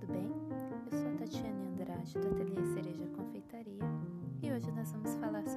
tudo bem? Eu sou a Tatiane Andrade do Ateliê Cereja Confeitaria e hoje nós vamos falar sobre